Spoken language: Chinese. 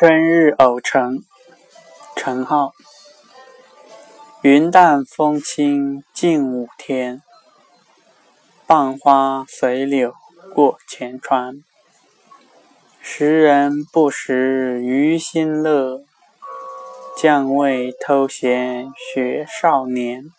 春日偶成陈浩。云淡风轻近午天傍花随柳过前川。时人不识余心乐将谓偷闲学少年。